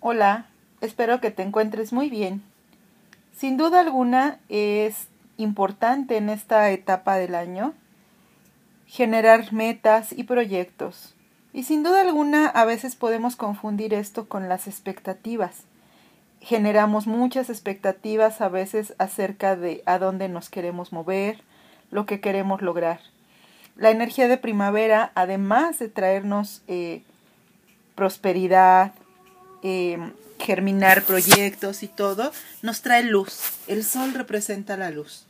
Hola, espero que te encuentres muy bien. Sin duda alguna es importante en esta etapa del año generar metas y proyectos. Y sin duda alguna a veces podemos confundir esto con las expectativas. Generamos muchas expectativas a veces acerca de a dónde nos queremos mover, lo que queremos lograr. La energía de primavera, además de traernos eh, prosperidad, Em, germinar proyectos y todo, nos trae luz. El sol representa la luz.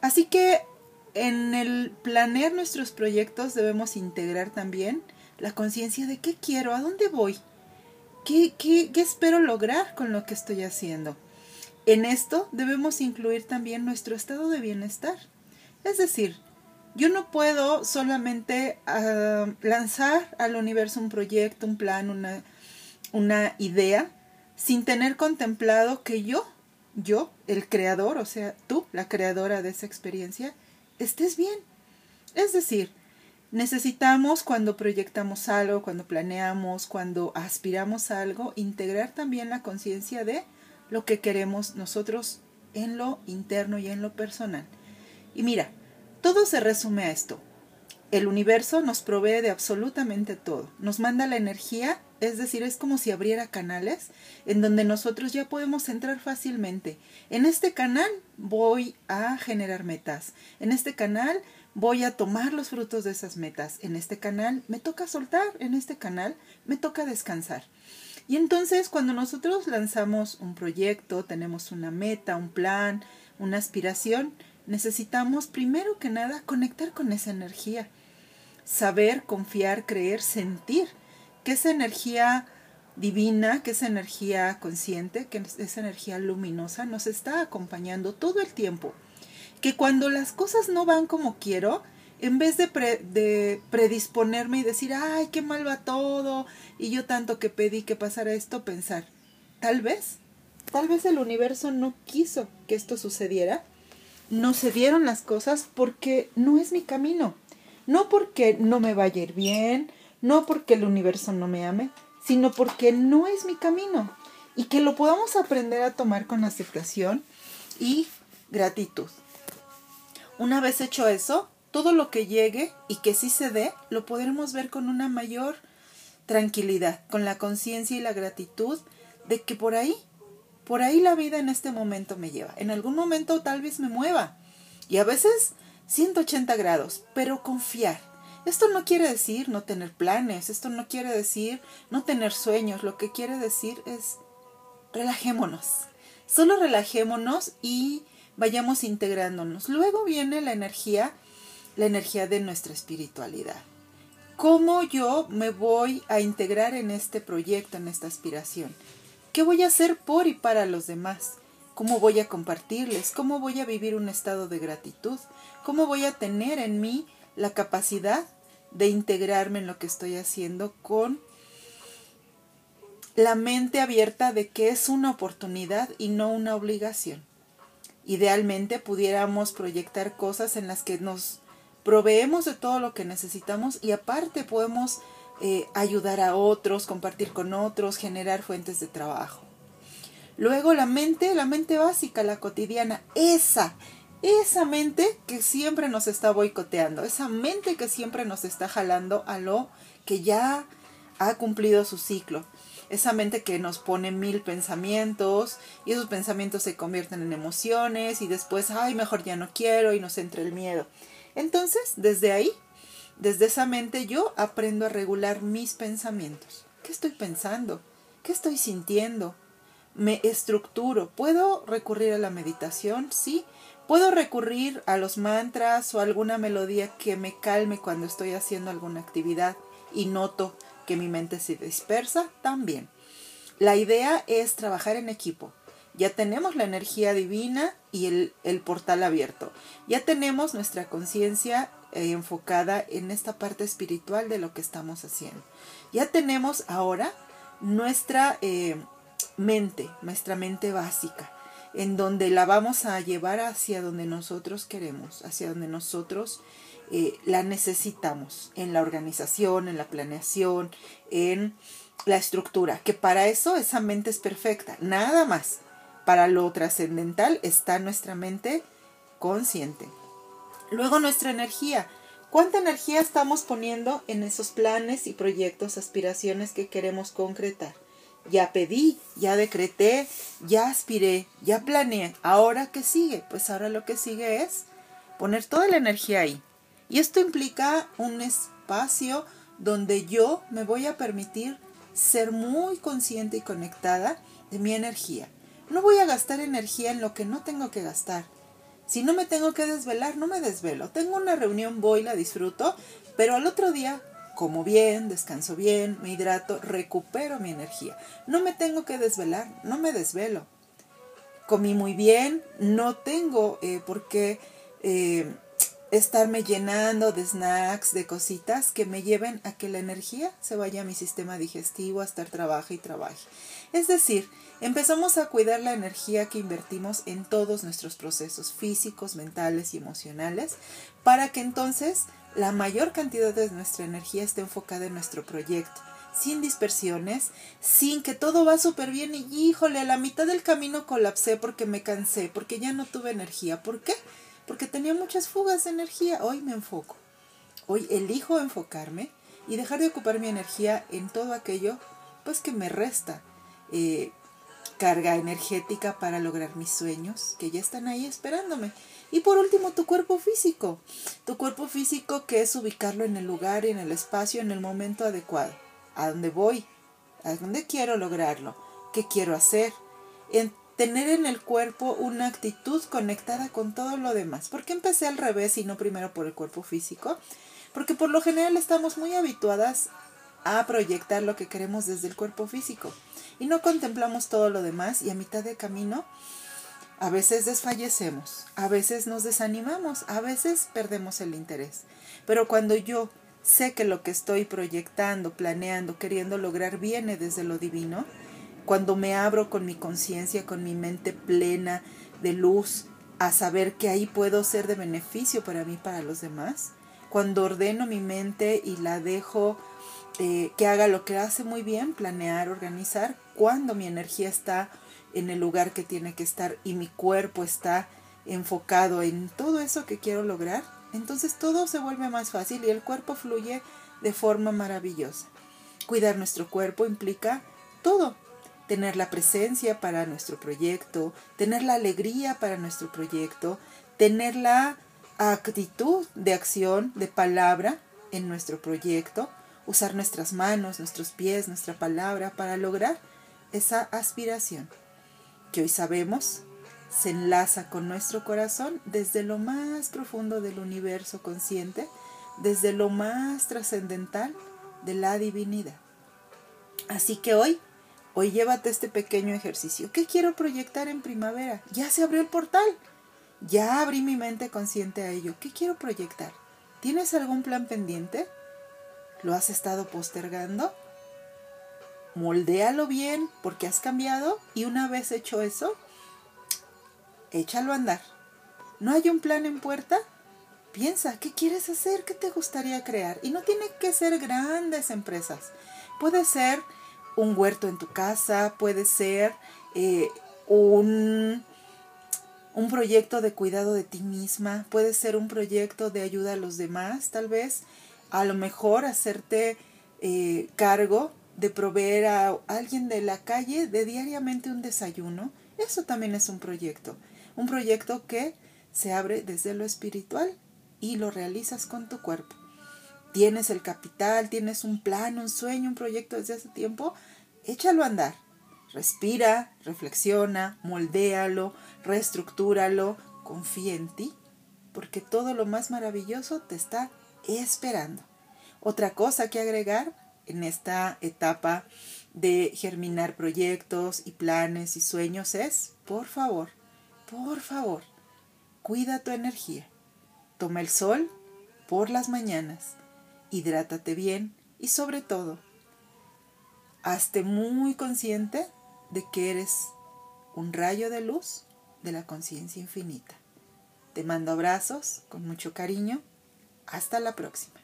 Así que en el planear nuestros proyectos debemos integrar también la conciencia de qué quiero, a dónde voy, qué, qué, qué espero lograr con lo que estoy haciendo. En esto debemos incluir también nuestro estado de bienestar. Es decir, yo no puedo solamente ah, lanzar al universo un proyecto, un plan, una, una idea sin tener contemplado que yo, yo, el creador, o sea, tú, la creadora de esa experiencia, estés bien. Es decir, necesitamos cuando proyectamos algo, cuando planeamos, cuando aspiramos a algo, integrar también la conciencia de lo que queremos nosotros en lo interno y en lo personal. Y mira, todo se resume a esto. El universo nos provee de absolutamente todo. Nos manda la energía es decir, es como si abriera canales en donde nosotros ya podemos entrar fácilmente. En este canal voy a generar metas. En este canal voy a tomar los frutos de esas metas. En este canal me toca soltar. En este canal me toca descansar. Y entonces cuando nosotros lanzamos un proyecto, tenemos una meta, un plan, una aspiración, necesitamos primero que nada conectar con esa energía. Saber, confiar, creer, sentir que esa energía divina, que esa energía consciente, que esa energía luminosa nos está acompañando todo el tiempo. Que cuando las cosas no van como quiero, en vez de, de predisponerme y decir, ay, qué mal va todo, y yo tanto que pedí que pasara esto, pensar, tal vez, tal vez el universo no quiso que esto sucediera, no se dieron las cosas porque no es mi camino, no porque no me vaya a ir bien, no porque el universo no me ame, sino porque no es mi camino y que lo podamos aprender a tomar con aceptación y gratitud. Una vez hecho eso, todo lo que llegue y que sí se dé, lo podremos ver con una mayor tranquilidad, con la conciencia y la gratitud de que por ahí, por ahí la vida en este momento me lleva. En algún momento tal vez me mueva y a veces 180 grados, pero confiar esto no quiere decir no tener planes, esto no quiere decir no tener sueños, lo que quiere decir es relajémonos. Solo relajémonos y vayamos integrándonos. Luego viene la energía, la energía de nuestra espiritualidad. ¿Cómo yo me voy a integrar en este proyecto, en esta aspiración? ¿Qué voy a hacer por y para los demás? ¿Cómo voy a compartirles? ¿Cómo voy a vivir un estado de gratitud? ¿Cómo voy a tener en mí la capacidad de integrarme en lo que estoy haciendo con la mente abierta de que es una oportunidad y no una obligación. Idealmente pudiéramos proyectar cosas en las que nos proveemos de todo lo que necesitamos y aparte podemos eh, ayudar a otros, compartir con otros, generar fuentes de trabajo. Luego la mente, la mente básica, la cotidiana, esa, esa mente que siempre nos está boicoteando, esa mente que siempre nos está jalando a lo que ya ha cumplido su ciclo, esa mente que nos pone mil pensamientos y esos pensamientos se convierten en emociones y después, ay, mejor ya no quiero y nos entra el miedo. Entonces, desde ahí, desde esa mente yo aprendo a regular mis pensamientos. ¿Qué estoy pensando? ¿Qué estoy sintiendo? Me estructuro. ¿Puedo recurrir a la meditación? Sí Puedo recurrir a los mantras o alguna melodía que me calme cuando estoy haciendo alguna actividad y noto que mi mente se dispersa también. La idea es trabajar en equipo. Ya tenemos la energía divina y el, portal abierto. Ya tenemos nuestra conciencia eh, enfocada en esta parte espiritual de lo que estamos haciendo. Ya tenemos ahora nuestra eh, mente, nuestra mente básica en donde la vamos a llevar hacia donde nosotros queremos, hacia donde nosotros eh, la necesitamos, en la organización, en la planeación, en la estructura, que para eso esa mente es perfecta, nada más. Para lo trascendental está nuestra mente consciente. Luego nuestra energía. ¿Cuánta energía estamos poniendo en esos planes y proyectos, aspiraciones que queremos concretar? Ya pedí, ya decreté, ya aspiré, ya planeé. ¿Ahora qué sigue? Pues ahora lo que sigue es poner toda la energía ahí. Y esto implica un espacio donde yo me voy a permitir ser muy consciente y conectada de mi energía. No voy a gastar energía en lo que no tengo que gastar. Si no me tengo que desvelar, no me desvelo. Tengo una reunión, voy, la disfruto, pero al otro día como bien, descanso bien, me hidrato, recupero mi energía. No me tengo que desvelar, no me desvelo. Comí muy bien, no tengo eh, por qué eh, estarme llenando de snacks, de cositas que me lleven a que la energía se vaya a mi sistema digestivo, a estar trabaje y trabaje. Es decir, empezamos a cuidar la energía que invertimos en todos nuestros procesos físicos, mentales y emocionales para que entonces la mayor cantidad de nuestra energía esté enfocada en nuestro proyecto sin dispersiones, sin que todo va súper bien y híjole, a la mitad del camino colapsé porque me cansé, porque ya no tuve energía. ¿Por qué? Porque tenía muchas fugas de energía. Hoy me enfoco. Hoy elijo enfocarme y dejar de ocupar mi energía en todo aquello pues que me resta eh, carga energética para lograr mis sueños que ya están ahí esperándome. Y por último, tu cuerpo físico. Tu cuerpo físico que es ubicarlo en el lugar, en el espacio, en el momento adecuado. ¿A dónde voy? ¿A dónde quiero lograrlo? ¿Qué quiero hacer? Tener en el cuerpo una actitud conectada con todo lo demás. ¿Por qué empecé al revés y no primero por el cuerpo físico? Porque por lo general estamos muy habituadas a proyectar lo que queremos desde el cuerpo físico y no contemplamos todo lo demás y a mitad de camino a veces desfallecemos, a veces nos desanimamos, a veces perdemos el interés. Pero cuando yo sé que lo que estoy proyectando, planeando, queriendo lograr viene desde lo divino, cuando me abro con mi conciencia, con mi mente plena de luz, a saber que ahí puedo ser de beneficio para mí, para los demás, cuando ordeno mi mente y la dejo eh, que haga lo que hace muy bien, planear, organizar, cuando mi energía está en el lugar que tiene que estar y mi cuerpo está enfocado en todo eso que quiero lograr, entonces todo se vuelve más fácil y el cuerpo fluye de forma maravillosa. Cuidar nuestro cuerpo implica todo, tener la presencia para nuestro proyecto, tener la alegría para nuestro proyecto, tener la actitud de acción, de palabra en nuestro proyecto, usar nuestras manos, nuestros pies, nuestra palabra para lograr esa aspiración que hoy sabemos se enlaza con nuestro corazón desde lo más profundo del universo consciente, desde lo más trascendental de la divinidad. Así que hoy Hoy llévate este pequeño ejercicio. ¿Qué quiero proyectar en primavera? Ya se abrió el portal. Ya abrí mi mente consciente a ello. ¿Qué quiero proyectar? ¿Tienes algún plan pendiente? ¿Lo has estado postergando? Moldéalo bien porque has cambiado y una vez hecho eso, échalo a andar. ¿No hay un plan en puerta? Piensa, ¿qué quieres hacer? ¿Qué te gustaría crear? Y no tiene que ser grandes empresas. Puede ser un huerto en tu casa, puede ser eh, un, un proyecto de cuidado de ti misma, puede ser un proyecto de ayuda a los demás, tal vez, a lo mejor hacerte eh, cargo de proveer a alguien de la calle de diariamente un desayuno. Eso también es un proyecto, un proyecto que se abre desde lo espiritual y lo realizas con tu cuerpo tienes el capital, tienes un plan, un sueño, un proyecto desde hace tiempo, échalo a andar. Respira, reflexiona, moldéalo, reestructúralo, confía en ti, porque todo lo más maravilloso te está esperando. Otra cosa que agregar en esta etapa de germinar proyectos y planes y sueños es, por favor, por favor, cuida tu energía. Toma el sol por las mañanas hidrátate bien y sobre todo, hazte muy consciente de que eres un rayo de luz de la conciencia infinita. Te mando abrazos con mucho cariño. Hasta la próxima.